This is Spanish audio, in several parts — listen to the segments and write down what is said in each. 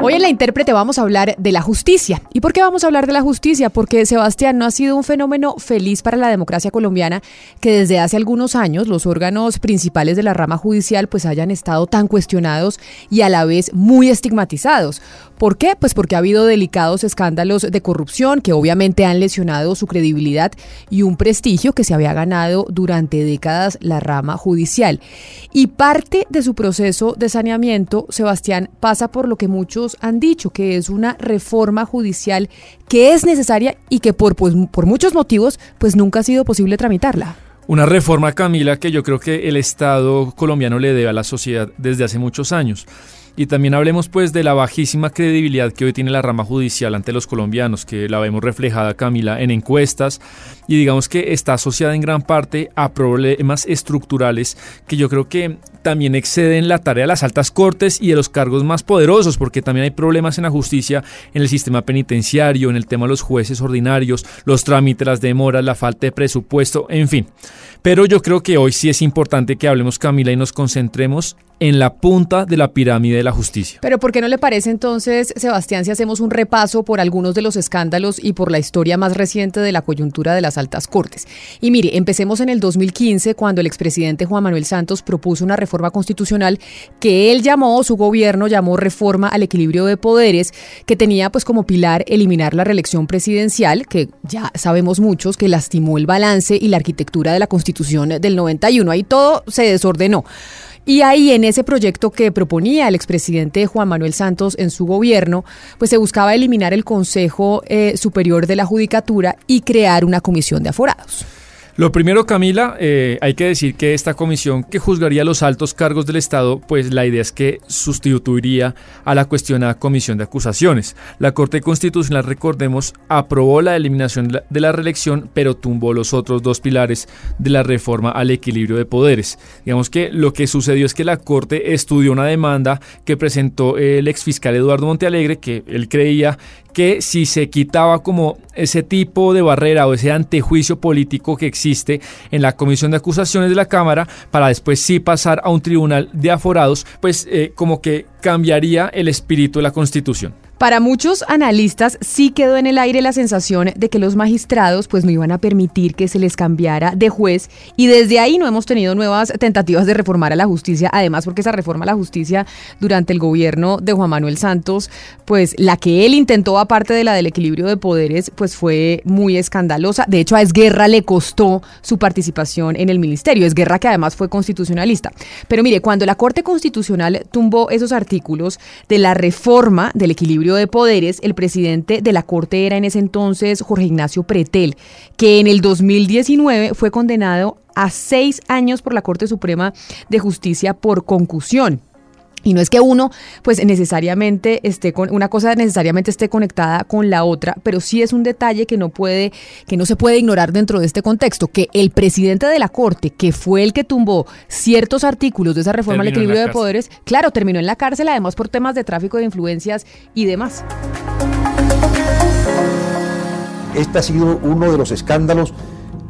Hoy en La Intérprete vamos a hablar de la justicia. ¿Y por qué vamos a hablar de la justicia? Porque Sebastián no ha sido un fenómeno feliz para la democracia colombiana que desde hace algunos años los órganos principales de la rama judicial pues hayan estado tan cuestionados y a la vez muy estigmatizados. ¿Por qué? Pues porque ha habido delicados escándalos de corrupción que obviamente han lesionado su credibilidad y un prestigio que se había ganado durante décadas la rama judicial. Y parte de su proceso de saneamiento, Sebastián, pasa por lo que muchos han dicho, que es una reforma judicial que es necesaria y que por, pues, por muchos motivos pues nunca ha sido posible tramitarla. Una reforma, Camila, que yo creo que el Estado colombiano le debe a la sociedad desde hace muchos años. Y también hablemos pues de la bajísima credibilidad que hoy tiene la rama judicial ante los colombianos, que la vemos reflejada, Camila, en encuestas y digamos que está asociada en gran parte a problemas estructurales que yo creo que también exceden la tarea de las altas cortes y de los cargos más poderosos, porque también hay problemas en la justicia, en el sistema penitenciario, en el tema de los jueces ordinarios, los trámites, las demoras, la falta de presupuesto, en fin. Pero yo creo que hoy sí es importante que hablemos, Camila, y nos concentremos en la punta de la pirámide de la justicia. Pero ¿por qué no le parece entonces, Sebastián, si hacemos un repaso por algunos de los escándalos y por la historia más reciente de la coyuntura de las altas cortes? Y mire, empecemos en el 2015, cuando el expresidente Juan Manuel Santos propuso una reforma constitucional que él llamó, su gobierno llamó reforma al equilibrio de poderes, que tenía pues como pilar eliminar la reelección presidencial, que ya sabemos muchos que lastimó el balance y la arquitectura de la constitución del 91. Ahí todo se desordenó. Y ahí en ese proyecto que proponía el expresidente Juan Manuel Santos en su gobierno, pues se buscaba eliminar el Consejo eh, Superior de la Judicatura y crear una comisión de aforados. Lo primero, Camila, eh, hay que decir que esta comisión que juzgaría los altos cargos del Estado, pues la idea es que sustituiría a la cuestionada comisión de acusaciones. La Corte Constitucional, recordemos, aprobó la eliminación de la reelección, pero tumbó los otros dos pilares de la reforma al equilibrio de poderes. Digamos que lo que sucedió es que la Corte estudió una demanda que presentó el exfiscal Eduardo Montealegre, que él creía que si se quitaba como ese tipo de barrera o ese antejuicio político que existe en la comisión de acusaciones de la Cámara para después sí pasar a un tribunal de aforados, pues eh, como que cambiaría el espíritu de la Constitución. Para muchos analistas sí quedó en el aire la sensación de que los magistrados pues no iban a permitir que se les cambiara de juez y desde ahí no hemos tenido nuevas tentativas de reformar a la justicia, además porque esa reforma a la justicia durante el gobierno de Juan Manuel Santos, pues la que él intentó aparte de la del equilibrio de poderes, pues fue muy escandalosa. De hecho a Esguerra le costó su participación en el ministerio, Esguerra que además fue constitucionalista. Pero mire, cuando la Corte Constitucional tumbó esos artículos de la reforma del equilibrio de poderes, el presidente de la Corte era en ese entonces Jorge Ignacio Pretel, que en el 2019 fue condenado a seis años por la Corte Suprema de Justicia por concusión. Y no es que uno, pues necesariamente esté con una cosa necesariamente esté conectada con la otra, pero sí es un detalle que no puede, que no se puede ignorar dentro de este contexto, que el presidente de la corte, que fue el que tumbó ciertos artículos de esa reforma al equilibrio de cárcel. poderes, claro, terminó en la cárcel, además por temas de tráfico de influencias y demás. Este ha sido uno de los escándalos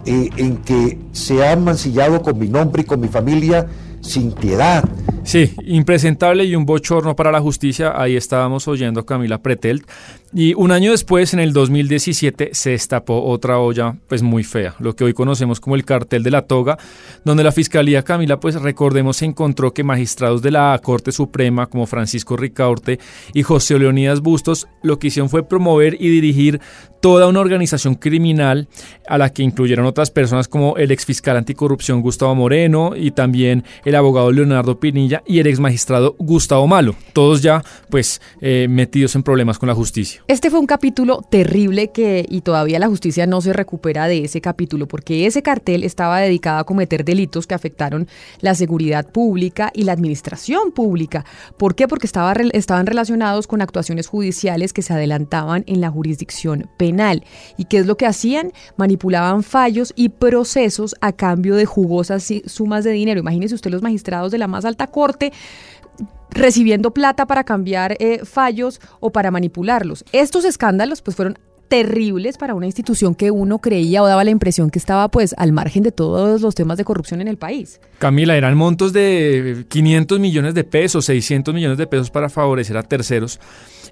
eh, en que se ha mancillado con mi nombre y con mi familia sin piedad. Sí, impresentable y un bochorno para la justicia. Ahí estábamos oyendo a Camila Pretelt. Y un año después, en el 2017, se destapó otra olla, pues muy fea, lo que hoy conocemos como el cartel de la toga, donde la Fiscalía Camila, pues recordemos, encontró que magistrados de la Corte Suprema, como Francisco Ricaurte y José Leonidas Bustos, lo que hicieron fue promover y dirigir toda una organización criminal a la que incluyeron otras personas como el ex fiscal anticorrupción Gustavo Moreno y también el abogado Leonardo Pinilla y el ex magistrado Gustavo Malo, todos ya pues eh, metidos en problemas con la justicia. Este fue un capítulo terrible que y todavía la justicia no se recupera de ese capítulo porque ese cartel estaba dedicado a cometer delitos que afectaron la seguridad pública y la administración pública. ¿Por qué? Porque estaba, estaban relacionados con actuaciones judiciales que se adelantaban en la jurisdicción penal. ¿Y qué es lo que hacían? Manipulaban fallos y procesos a cambio de jugosas sumas de dinero. Imagínese usted los magistrados de la más alta corte recibiendo plata para cambiar eh, fallos o para manipularlos. Estos escándalos pues fueron terribles para una institución que uno creía o daba la impresión que estaba pues al margen de todos los temas de corrupción en el país. Camila, eran montos de 500 millones de pesos, 600 millones de pesos para favorecer a terceros.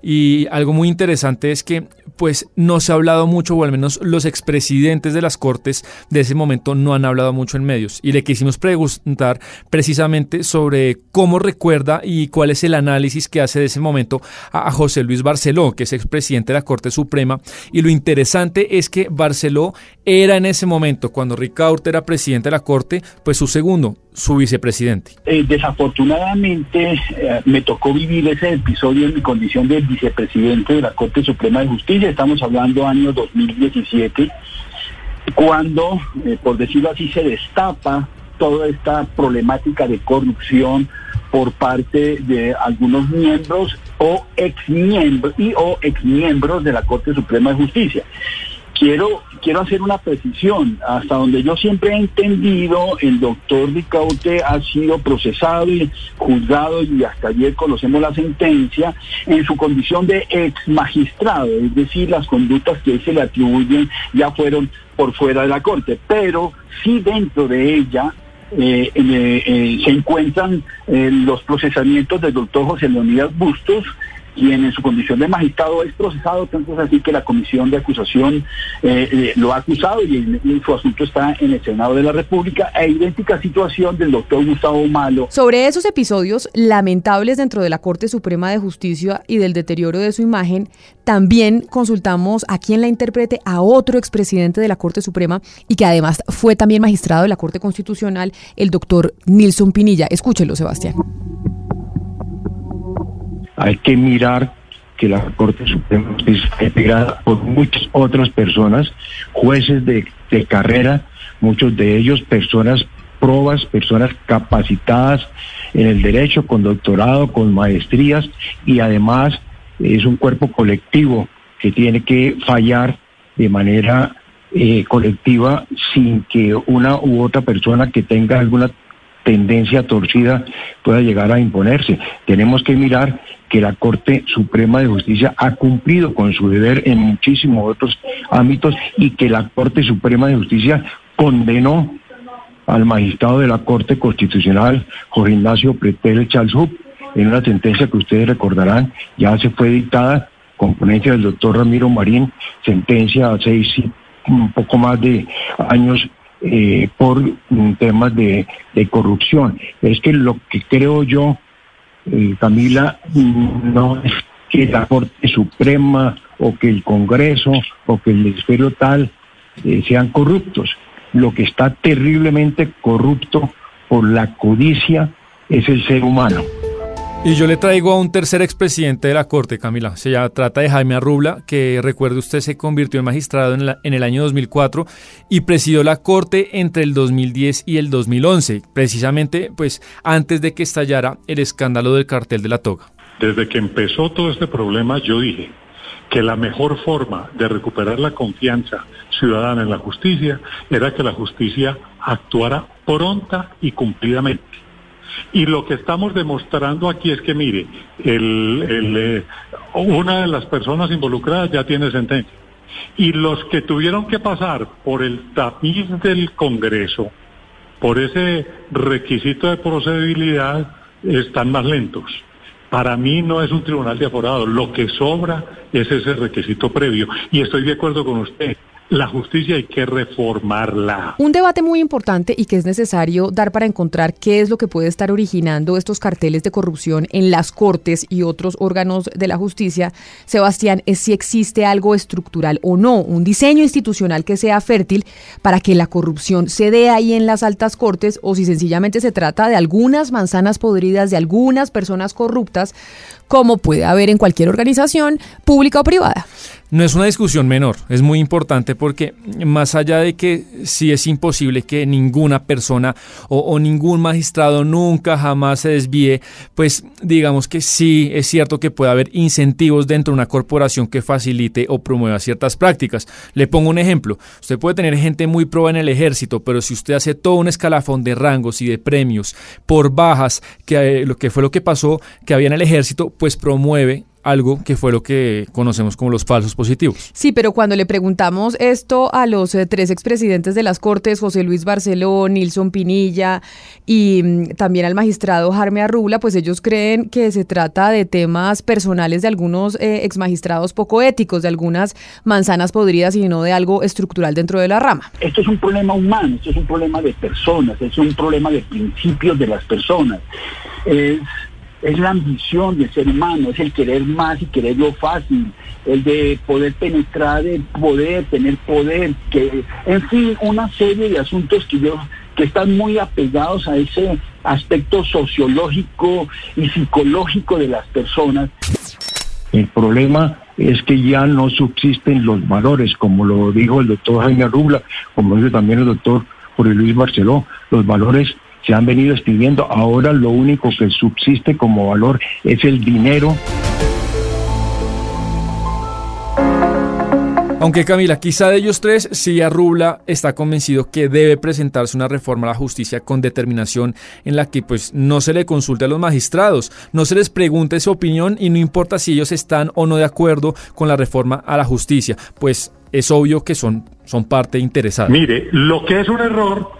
Y algo muy interesante es que pues no se ha hablado mucho, o al menos los expresidentes de las Cortes de ese momento no han hablado mucho en medios. Y le quisimos preguntar precisamente sobre cómo recuerda y cuál es el análisis que hace de ese momento a, José Luis Barceló, que es expresidente de la Corte Suprema. Y lo interesante es que Barceló era en ese momento, cuando Ricaurte era presidente de la Corte, pues su segundo, su vicepresidente. Eh, desafortunadamente eh, me tocó vivir ese episodio en mi condición de vicepresidente de la Corte Suprema de Justicia, estamos hablando año 2017, cuando, eh, por decirlo así, se destapa toda esta problemática de corrupción por parte de algunos miembros o exmiembros y o exmiembros de la Corte Suprema de Justicia. Quiero, quiero hacer una precisión. Hasta donde yo siempre he entendido, el doctor Ricaute ha sido procesado y juzgado y hasta ayer conocemos la sentencia en su condición de ex magistrado, es decir, las conductas que se le atribuyen ya fueron por fuera de la corte, pero sí dentro de ella eh, eh, se encuentran los procesamientos del doctor José Leonidas Bustos, quien en su condición de magistrado es procesado, tanto es así que la comisión de acusación eh, eh, lo ha acusado y, su asunto está en el Senado de la República, e idéntica situación del doctor Gustavo Malo. Sobre esos episodios lamentables dentro de la Corte Suprema de Justicia y del deterioro de su imagen, también consultamos a quien la interprete a otro expresidente de la Corte Suprema y que además fue también magistrado de la Corte Constitucional, el doctor Nilson Pinilla. Escúchelo, Sebastián hay que mirar que la Corte Suprema está integrada por muchas otras personas, jueces de, carrera, muchos de ellos personas probas, personas capacitadas en el derecho, con doctorado, con maestrías, y además es un cuerpo colectivo que tiene que fallar de manera eh, colectiva sin que una u otra persona que tenga alguna tendencia torcida pueda llegar a imponerse. Tenemos que mirar que la Corte Suprema de Justicia ha cumplido con su deber en muchísimos otros ámbitos y que la Corte Suprema de Justicia condenó al magistrado de la Corte Constitucional, Jorge Ignacio Pretel Chalzup, en una sentencia que ustedes recordarán, ya se fue dictada con ponencia del doctor Ramiro Marín, sentencia a seis, un poco más de años eh, por temas de, corrupción. Es que lo que creo yo, eh, Camila, no es que la Corte Suprema o que el Congreso o que el Ministerio tal eh, sean corruptos. Lo que está terriblemente corrupto por la codicia es el ser humano. Y yo le traigo a un tercer expresidente de la Corte, Camila. Se trata de Jaime Arrubla, que recuerde usted se convirtió en magistrado en, en, el año 2004 y presidió la Corte entre el 2010 y el 2011, precisamente pues antes de que estallara el escándalo del cartel de la toga. Desde que empezó todo este problema yo dije que la mejor forma de recuperar la confianza ciudadana en la justicia era que la justicia actuara pronta y cumplidamente y lo que estamos demostrando aquí es que, mire, eh, una de las personas involucradas ya tiene sentencia. Y los que tuvieron que pasar por el tapiz del Congreso, por ese requisito de procedibilidad, están más lentos. Para mí no es un tribunal de aforado, lo que sobra es ese requisito previo. Y estoy de acuerdo con usted, la justicia hay que reformarla. Un debate muy importante y que es necesario dar para encontrar qué es lo que puede estar originando estos carteles de corrupción en las cortes y otros órganos de la justicia, Sebastián, es si existe algo estructural o no, un diseño institucional que sea fértil para que la corrupción se dé ahí en las altas cortes o si sencillamente se trata de algunas manzanas podridas de algunas personas corruptas, como puede haber en cualquier organización pública o privada. No es una discusión menor, es muy importante porque más allá de que sí es imposible que ninguna persona o, ningún magistrado nunca jamás se desvíe, pues digamos que sí es cierto que puede haber incentivos dentro de una corporación que facilite o promueva ciertas prácticas. Le pongo un ejemplo, usted puede tener gente muy proba en el ejército, pero si usted hace todo un escalafón de rangos y de premios por bajas, que, eh, lo que fue lo que pasó, que había en el ejército, pues promueve algo que fue lo que conocemos como los falsos positivos. Sí, pero cuando le preguntamos esto a los eh, tres expresidentes de las Cortes, José Luis Barceló, Nilson Pinilla y mm, también al magistrado Jarme Arrubla, pues ellos creen que se trata de temas personales de algunos eh, exmagistrados poco éticos, de algunas manzanas podridas y no de algo estructural dentro de la rama. Esto es un problema humano, esto es un problema de personas, es un problema de principios de las personas. Es es la ambición del ser humano, es el querer más y querer lo fácil, el de poder penetrar el poder, tener poder, que, en fin, una serie de asuntos que yo que están muy apegados a ese aspecto sociológico y psicológico de las personas. El problema es que ya no subsisten los valores, como lo dijo el doctor Jaime Rubla, como dice también el doctor Jorge Luis Barceló, los valores se han venido escribiendo. Ahora lo único que subsiste como valor es el dinero. Aunque Camila, quizá de ellos tres, sí Rubla está convencido que debe presentarse una reforma a la justicia con determinación en la que pues no se le consulte a los magistrados, no se les pregunte su opinión y no importa si ellos están o no de acuerdo con la reforma a la justicia, pues es obvio que son, son parte interesada. Mire, lo que es un error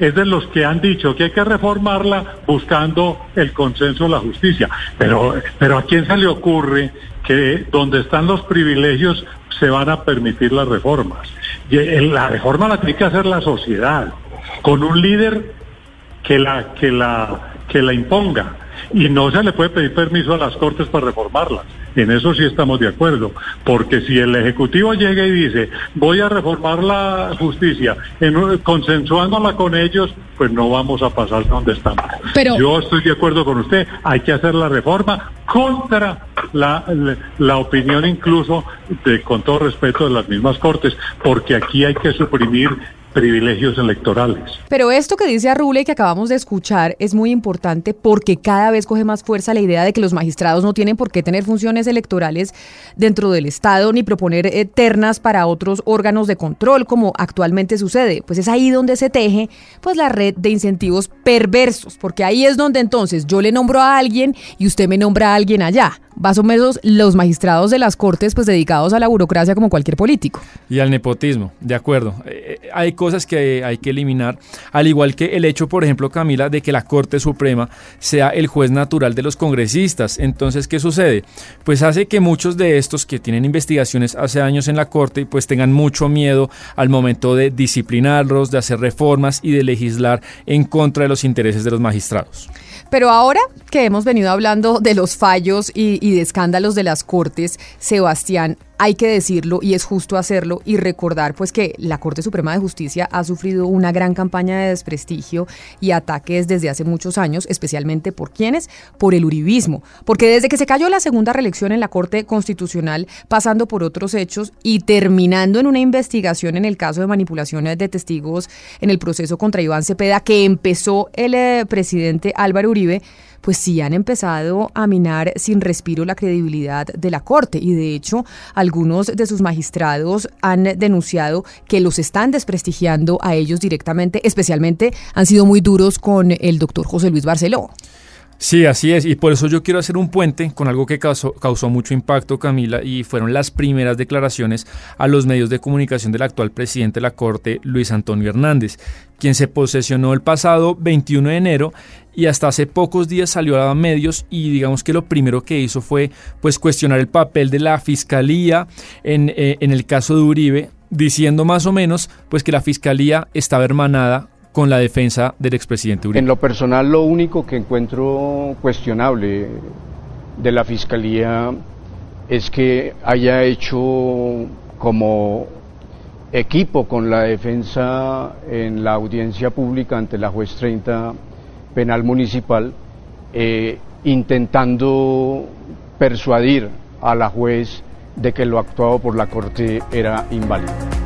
es de los que han dicho que hay que reformarla buscando el consenso de la justicia. Pero, pero ¿a quién se le ocurre que donde están los privilegios se van a permitir las reformas? La reforma la tiene que hacer la sociedad, con un líder que la, que la, que la imponga. Y no se le puede pedir permiso a las Cortes para reformarlas. En eso sí estamos de acuerdo, porque si el Ejecutivo llega y dice, voy a reformar la justicia, en, consensuándola con ellos, pues no vamos a pasar donde estamos. Pero... Yo estoy de acuerdo con usted, hay que hacer la reforma contra la, la, opinión incluso, de, con todo respeto, de las mismas Cortes, porque aquí hay que suprimir privilegios electorales. Pero esto que dice Arrule y que acabamos de escuchar es muy importante porque cada vez coge más fuerza la idea de que los magistrados no tienen por qué tener funciones electorales dentro del Estado ni proponer eternas para otros órganos de control como actualmente sucede. Pues es ahí donde se teje pues la red de incentivos perversos, porque ahí es donde entonces yo le nombro a alguien y usted me nombra a alguien allá más o menos los magistrados de las cortes pues dedicados a la burocracia como cualquier político. Y al nepotismo, de acuerdo. Eh, eh, hay cosas que hay que eliminar, al igual que el hecho, por ejemplo, Camila, de que la Corte Suprema sea el juez natural de los congresistas. Entonces, ¿qué sucede? Pues hace que muchos de estos que tienen investigaciones hace años en la Corte pues tengan mucho miedo al momento de disciplinarlos, de hacer reformas y de legislar en contra de los intereses de los magistrados. Pero ahora que hemos venido hablando de los fallos y, y de escándalos de las cortes, Sebastián, hay que decirlo y es justo hacerlo y recordar pues que la Corte Suprema de Justicia ha sufrido una gran campaña de desprestigio y ataques desde hace muchos años, especialmente por quienes, por el uribismo, porque desde que se cayó la segunda reelección en la Corte Constitucional, pasando por otros hechos y terminando en una investigación en el caso de manipulaciones de testigos en el proceso contra Iván Cepeda que empezó el eh, presidente Álvaro Uribe, pues sí han empezado a minar sin la credibilidad de la Corte y de hecho algunos de sus magistrados han denunciado que los están desprestigiando a ellos directamente, especialmente han sido muy duros con el doctor José Luis Barceló. Sí, así es, y por eso yo quiero hacer un puente con algo que causó, mucho impacto, Camila, y fueron las primeras declaraciones a los medios de comunicación del actual presidente de la Corte, Luis Antonio Hernández, quien se posesionó el pasado 21 de enero y hasta hace pocos días salió a medios y digamos que lo primero que hizo fue pues cuestionar el papel de la fiscalía en, eh, en el caso de Uribe diciendo más o menos pues que la fiscalía estaba hermanada con la defensa del expresidente Uribe. En lo personal, lo único que encuentro cuestionable de la fiscalía es que haya hecho como equipo con la defensa en la audiencia pública ante la juez 30 penal municipal, eh, intentando persuadir a la juez de que lo actuado por la Corte era inválido.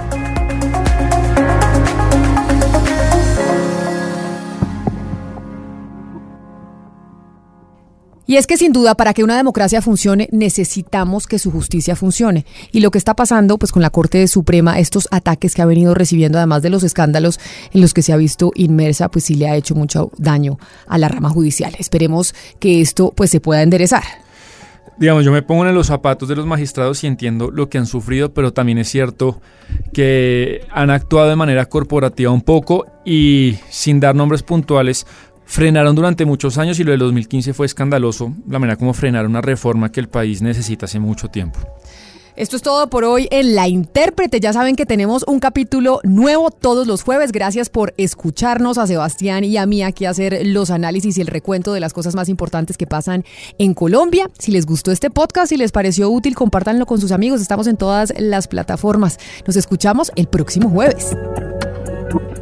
Y es que sin duda para que una democracia funcione necesitamos que su justicia funcione. Y lo que está pasando pues con la Corte Suprema, estos ataques que ha venido recibiendo además de los escándalos en los que se ha visto inmersa, pues sí le ha hecho mucho daño a la rama judicial. Esperemos que esto pues se pueda enderezar. Digamos, yo me pongo en los zapatos de los magistrados y entiendo lo que han sufrido, pero también es cierto que han actuado de manera corporativa un poco y sin dar nombres puntuales, frenaron durante muchos años y lo del 2015 fue escandaloso, la manera como frenaron una reforma que el país necesita hace mucho tiempo. Esto es todo por hoy en La Intérprete. Ya saben que tenemos un capítulo nuevo todos los jueves. Gracias por escucharnos a Sebastián y a mí aquí hacer los análisis y el recuento de las cosas más importantes que pasan en Colombia. Si les gustó este podcast, si les pareció útil, compártanlo con sus amigos. Estamos en todas las plataformas. Nos escuchamos el próximo jueves.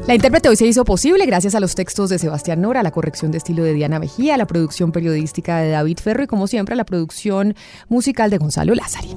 La intérprete hoy se hizo posible gracias a los textos de Sebastián Nora, la corrección de estilo de Diana Mejía, la producción periodística de David Ferro y como siempre la producción musical de Gonzalo Lázari.